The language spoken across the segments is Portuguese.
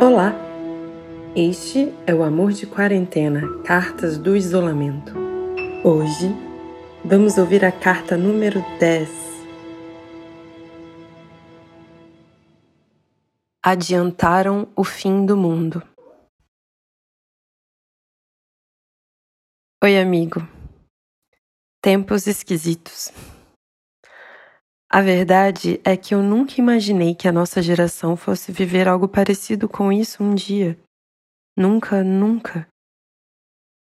Olá! Este é o Amor de Quarentena Cartas do Isolamento. Hoje vamos ouvir a carta número 10. Adiantaram o fim do mundo. Oi, amigo. Tempos esquisitos. A verdade é que eu nunca imaginei que a nossa geração fosse viver algo parecido com isso um dia. Nunca, nunca.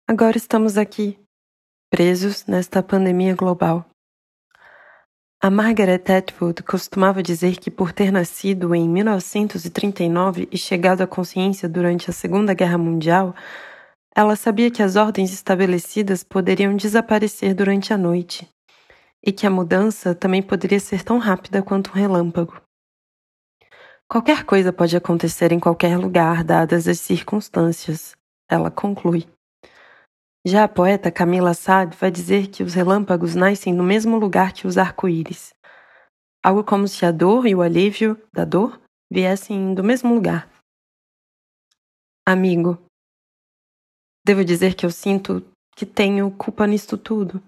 Agora estamos aqui, presos nesta pandemia global. A Margaret Atwood costumava dizer que, por ter nascido em 1939 e chegado à consciência durante a Segunda Guerra Mundial, ela sabia que as ordens estabelecidas poderiam desaparecer durante a noite e que a mudança também poderia ser tão rápida quanto um relâmpago. Qualquer coisa pode acontecer em qualquer lugar, dadas as circunstâncias, ela conclui. Já a poeta Camila Sade vai dizer que os relâmpagos nascem no mesmo lugar que os arco-íris. Algo como se a dor e o alívio da dor viessem do mesmo lugar. Amigo, devo dizer que eu sinto que tenho culpa nisto tudo.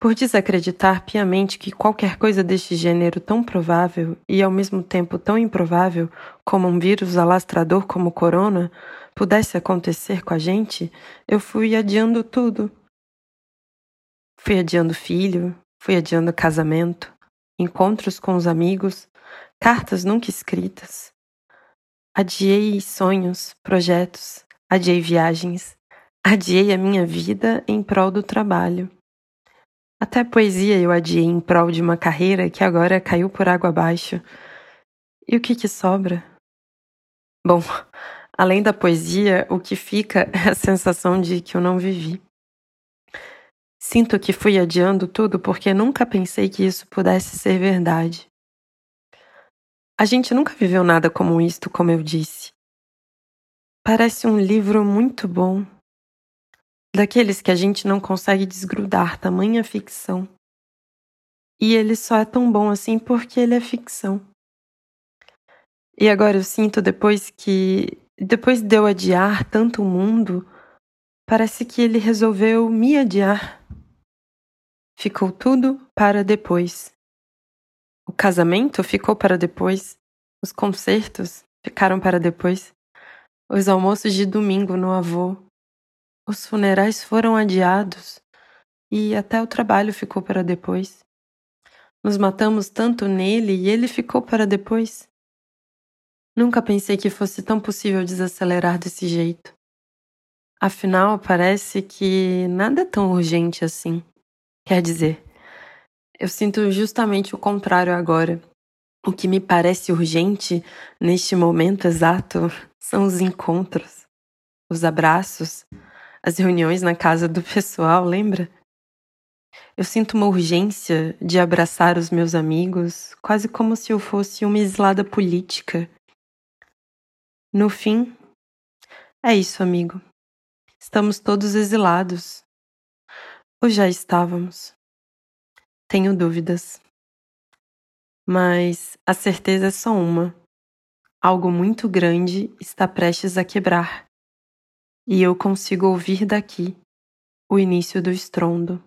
Por desacreditar piamente que qualquer coisa deste gênero tão provável e ao mesmo tempo tão improvável como um vírus alastrador como o corona pudesse acontecer com a gente, eu fui adiando tudo. Fui adiando filho, fui adiando casamento, encontros com os amigos, cartas nunca escritas. Adiei sonhos, projetos, adiei viagens, adiei a minha vida em prol do trabalho. Até poesia eu adiei em prol de uma carreira que agora caiu por água abaixo. E o que que sobra? Bom, além da poesia, o que fica é a sensação de que eu não vivi. Sinto que fui adiando tudo porque nunca pensei que isso pudesse ser verdade. A gente nunca viveu nada como isto, como eu disse. Parece um livro muito bom, daqueles que a gente não consegue desgrudar, tamanha ficção. E ele só é tão bom assim porque ele é ficção. E agora eu sinto depois que, depois de eu adiar tanto o mundo, parece que ele resolveu me adiar. Ficou tudo para depois. O casamento ficou para depois. Os concertos ficaram para depois. Os almoços de domingo no avô os funerais foram adiados e até o trabalho ficou para depois. Nos matamos tanto nele e ele ficou para depois. Nunca pensei que fosse tão possível desacelerar desse jeito. Afinal, parece que nada é tão urgente assim. Quer dizer, eu sinto justamente o contrário agora. O que me parece urgente neste momento exato são os encontros, os abraços, as reuniões na casa do pessoal, lembra? Eu sinto uma urgência de abraçar os meus amigos, quase como se eu fosse uma exilada política. No fim, é isso, amigo. Estamos todos exilados. Ou já estávamos? Tenho dúvidas. Mas a certeza é só uma. Algo muito grande está prestes a quebrar e eu consigo ouvir daqui o início do estrondo.